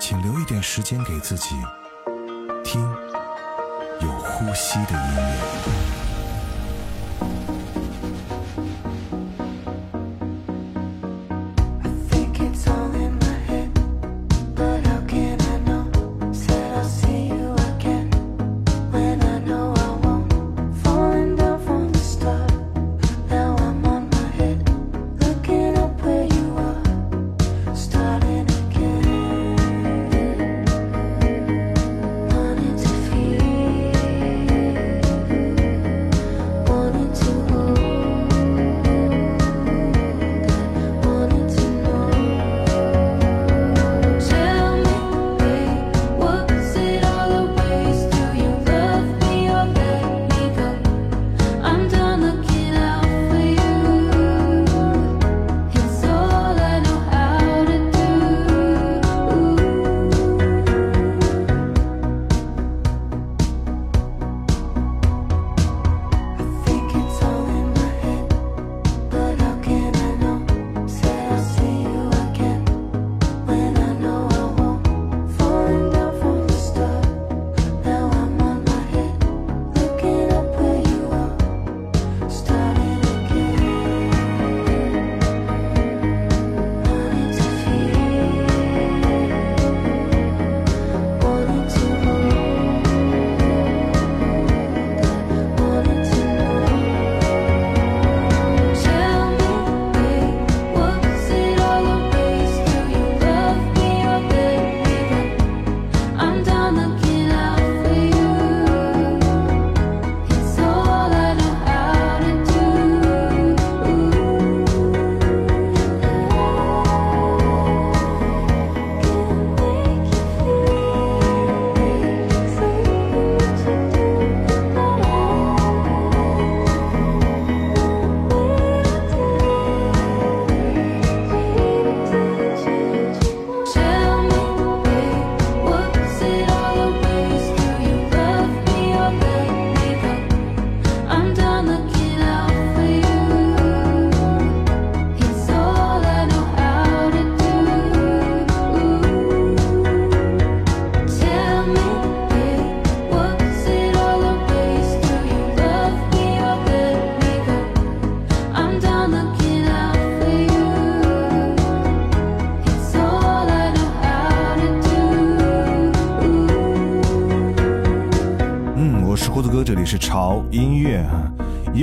请留一点时间给自己，听有呼吸的音乐。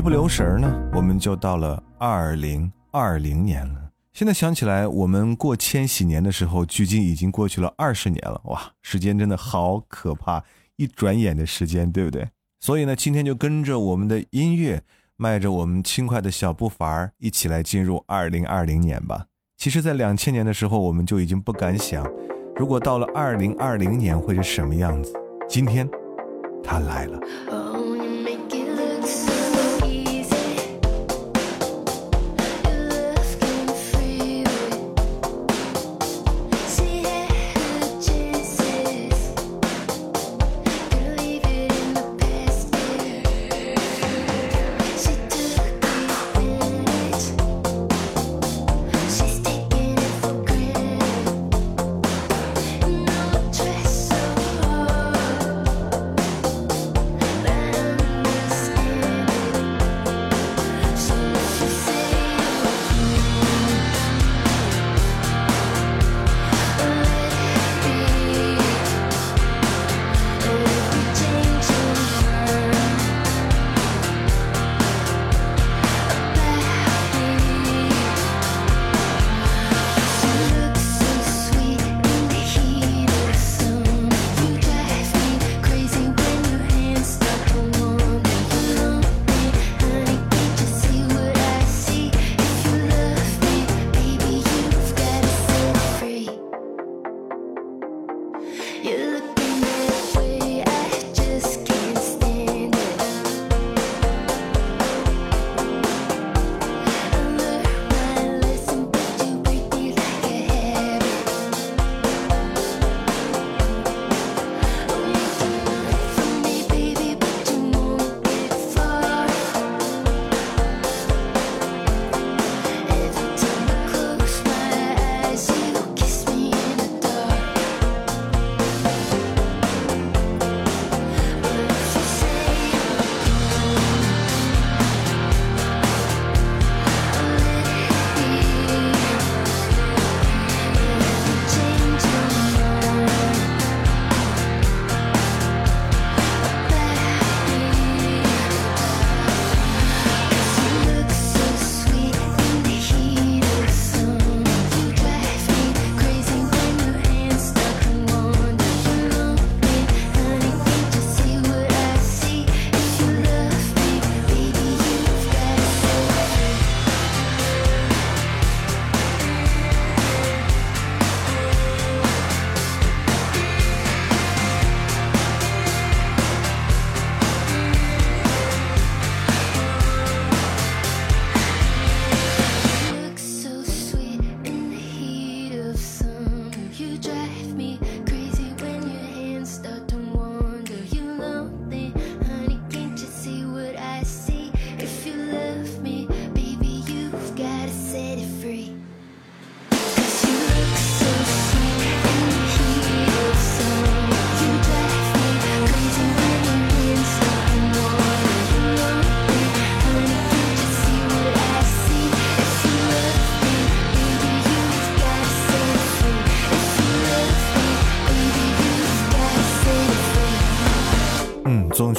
不留神呢，我们就到了二零二零年了。现在想起来，我们过千禧年的时候，距今已经过去了二十年了。哇，时间真的好可怕，一转眼的时间，对不对？所以呢，今天就跟着我们的音乐，迈着我们轻快的小步伐，一起来进入二零二零年吧。其实，在两千年的时候，我们就已经不敢想，如果到了二零二零年会是什么样子。今天，它来了。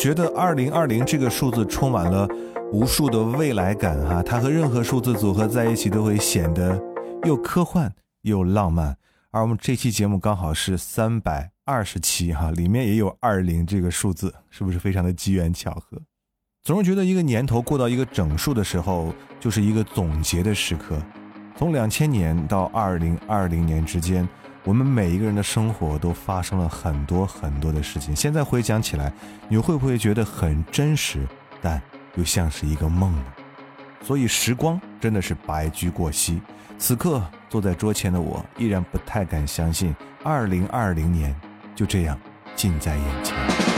觉得二零二零这个数字充满了无数的未来感哈，它和任何数字组合在一起都会显得又科幻又浪漫。而我们这期节目刚好是三百二十期哈，里面也有二零这个数字，是不是非常的机缘巧合？总是觉得一个年头过到一个整数的时候，就是一个总结的时刻。从两千年到二零二零年之间，我们每一个人的生活都发生了很多很多的事情。现在回想起来，你会不会觉得很真实，但又像是一个梦呢？所以时光真的是白驹过隙。此刻坐在桌前的我，依然不太敢相信，二零二零年就这样近在眼前。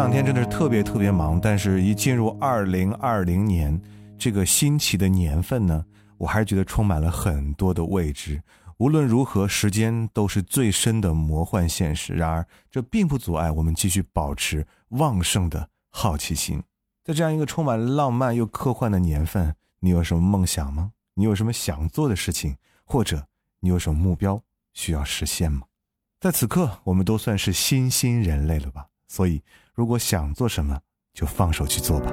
这两天真的是特别特别忙，但是一进入二零二零年这个新奇的年份呢，我还是觉得充满了很多的未知。无论如何，时间都是最深的魔幻现实。然而，这并不阻碍我们继续保持旺盛的好奇心。在这样一个充满浪漫又科幻的年份，你有什么梦想吗？你有什么想做的事情，或者你有什么目标需要实现吗？在此刻，我们都算是新新人类了吧？所以。如果想做什么，就放手去做吧。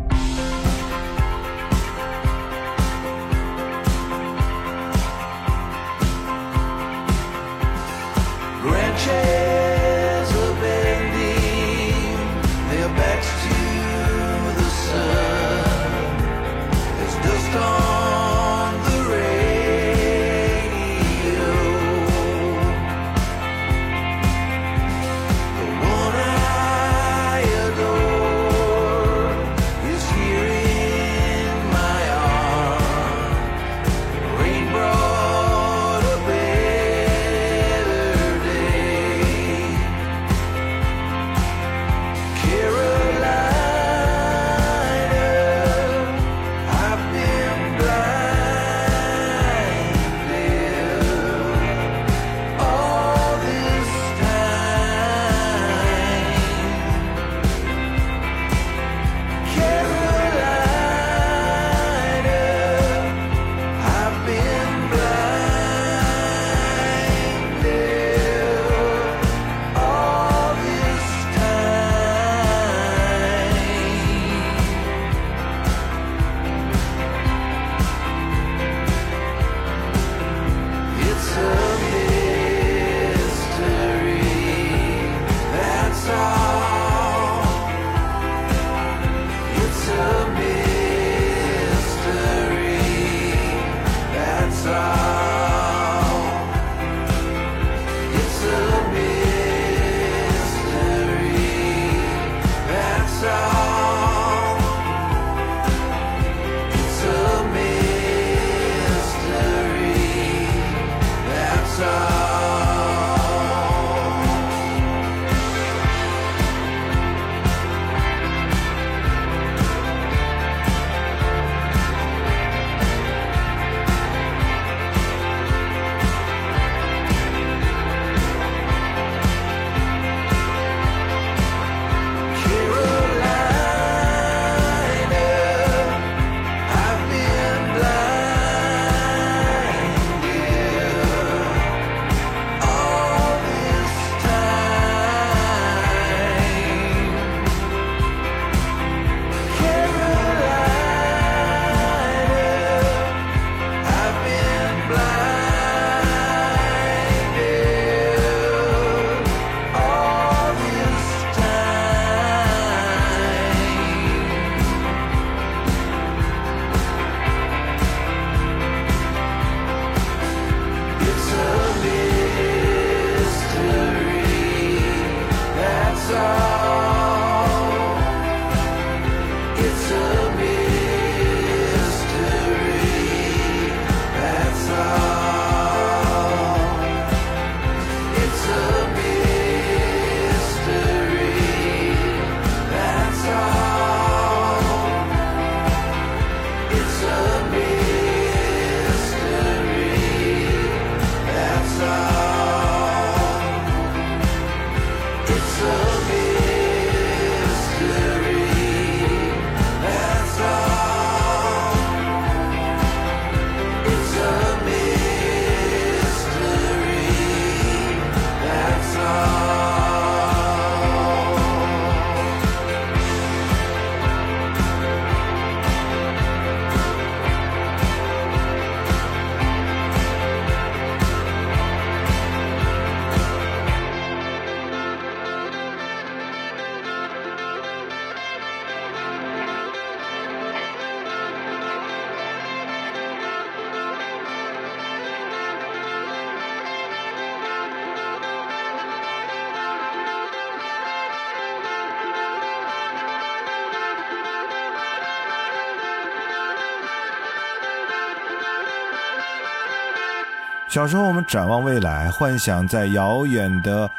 小时候，我们展望未来，幻想在遥远的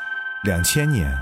两千年。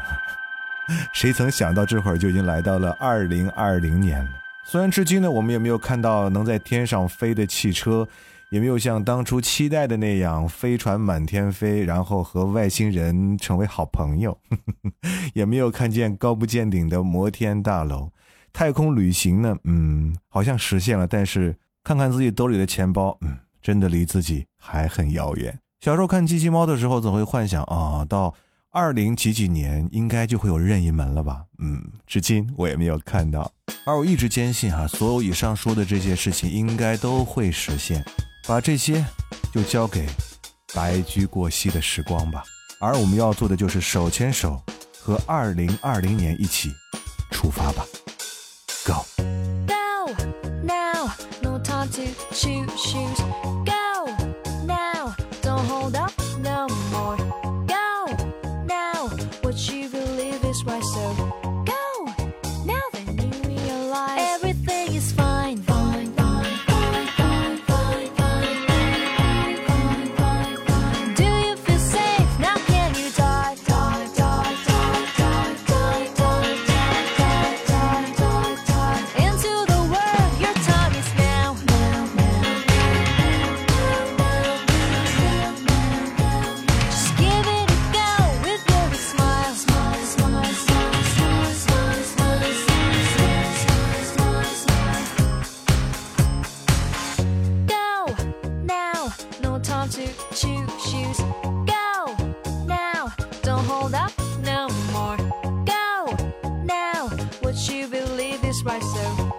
谁曾想到，这会儿就已经来到了二零二零年了。虽然至今呢，我们也没有看到能在天上飞的汽车，也没有像当初期待的那样飞船满天飞，然后和外星人成为好朋友，也没有看见高不见顶的摩天大楼。太空旅行呢，嗯，好像实现了，但是看看自己兜里的钱包，嗯，真的离自己还很遥远。小时候看机器猫的时候，总会幻想啊，到二零几几年应该就会有任意门了吧？嗯，至今我也没有看到。而我一直坚信哈，所有以上说的这些事情应该都会实现。把这些就交给白驹过隙的时光吧。而我们要做的就是手牵手和二零二零年一起出发吧。Go. Go now, no time to shoot, shoot. myself.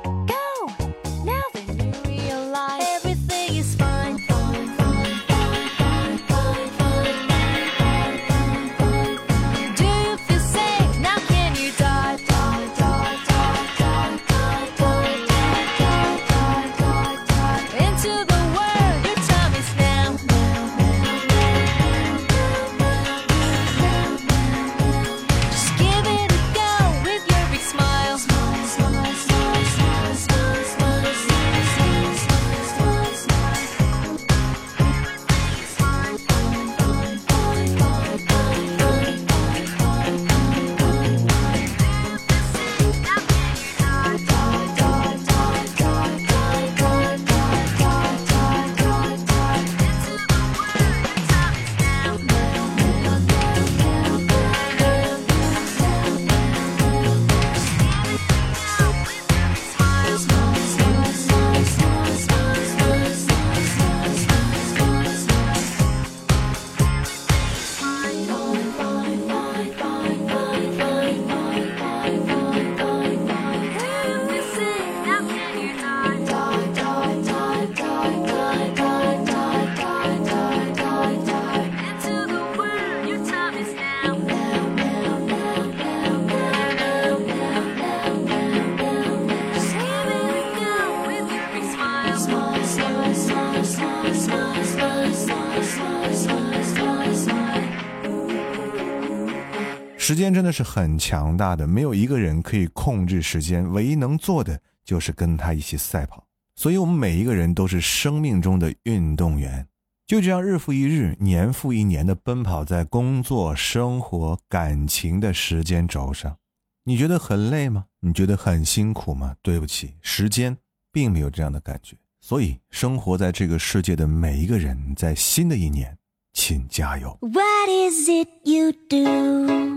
是很强大的，没有一个人可以控制时间，唯一能做的就是跟他一起赛跑。所以，我们每一个人都是生命中的运动员，就这样日复一日、年复一年的奔跑在工作、生活、感情的时间轴上。你觉得很累吗？你觉得很辛苦吗？对不起，时间并没有这样的感觉。所以，生活在这个世界的每一个人，在新的一年，请加油！What is it you do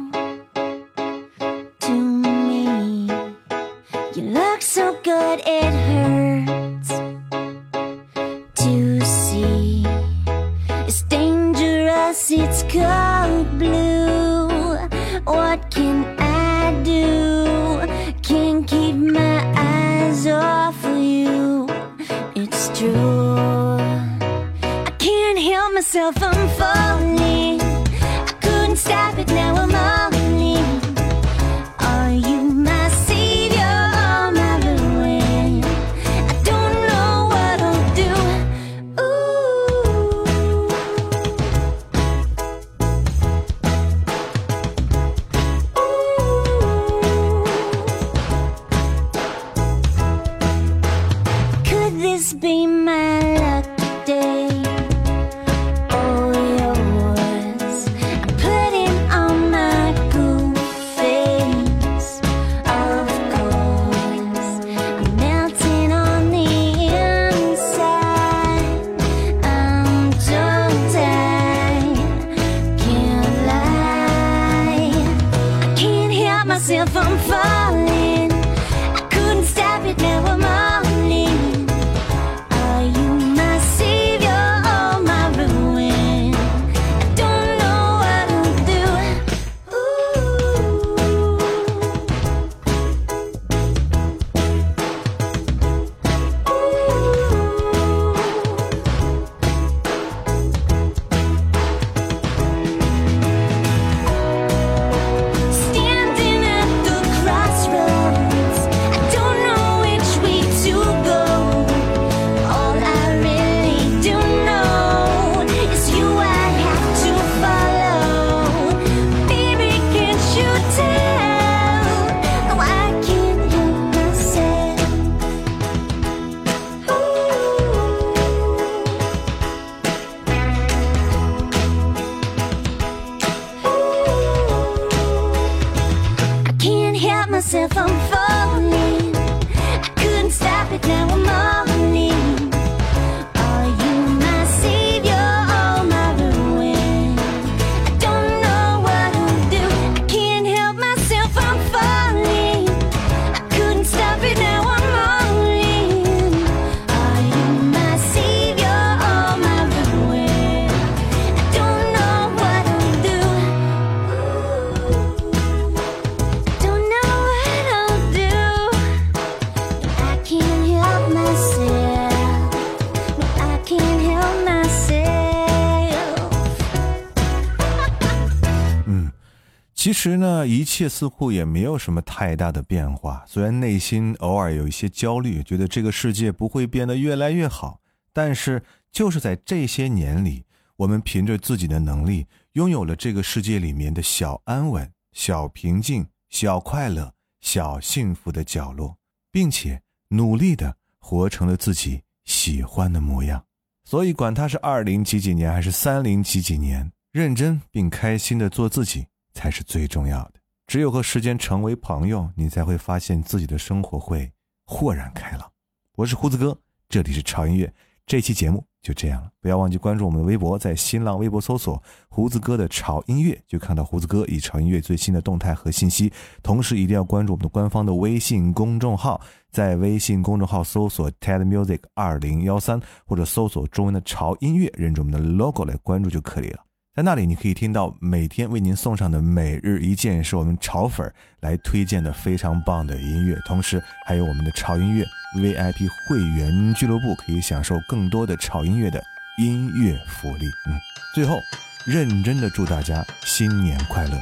其实呢，一切似乎也没有什么太大的变化。虽然内心偶尔有一些焦虑，觉得这个世界不会变得越来越好，但是就是在这些年里，我们凭着自己的能力，拥有了这个世界里面的小安稳、小平静、小快乐、小幸福的角落，并且努力的活成了自己喜欢的模样。所以，管它是二零几几年还是三零几几年，认真并开心的做自己才是最重要的。只有和时间成为朋友，你才会发现自己的生活会豁然开朗。我是胡子哥，这里是潮音乐。这期节目就这样了，不要忘记关注我们的微博，在新浪微博搜索“胡子哥的潮音乐”，就看到胡子哥以潮音乐最新的动态和信息。同时，一定要关注我们的官方的微信公众号，在微信公众号搜索 “TED Music 二零幺三”或者搜索中文的“潮音乐”，认准我们的 logo 来关注就可以了。在那里，你可以听到每天为您送上的每日一件是我们潮粉儿来推荐的非常棒的音乐，同时还有我们的潮音乐 VIP 会员俱乐部，可以享受更多的潮音乐的音乐福利。嗯，最后，认真的祝大家新年快乐，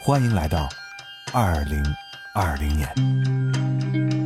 欢迎来到二零二零年。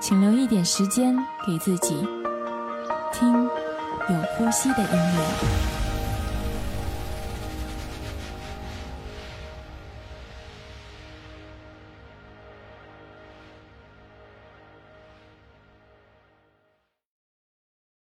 请留一点时间给自己，听有呼吸的音乐。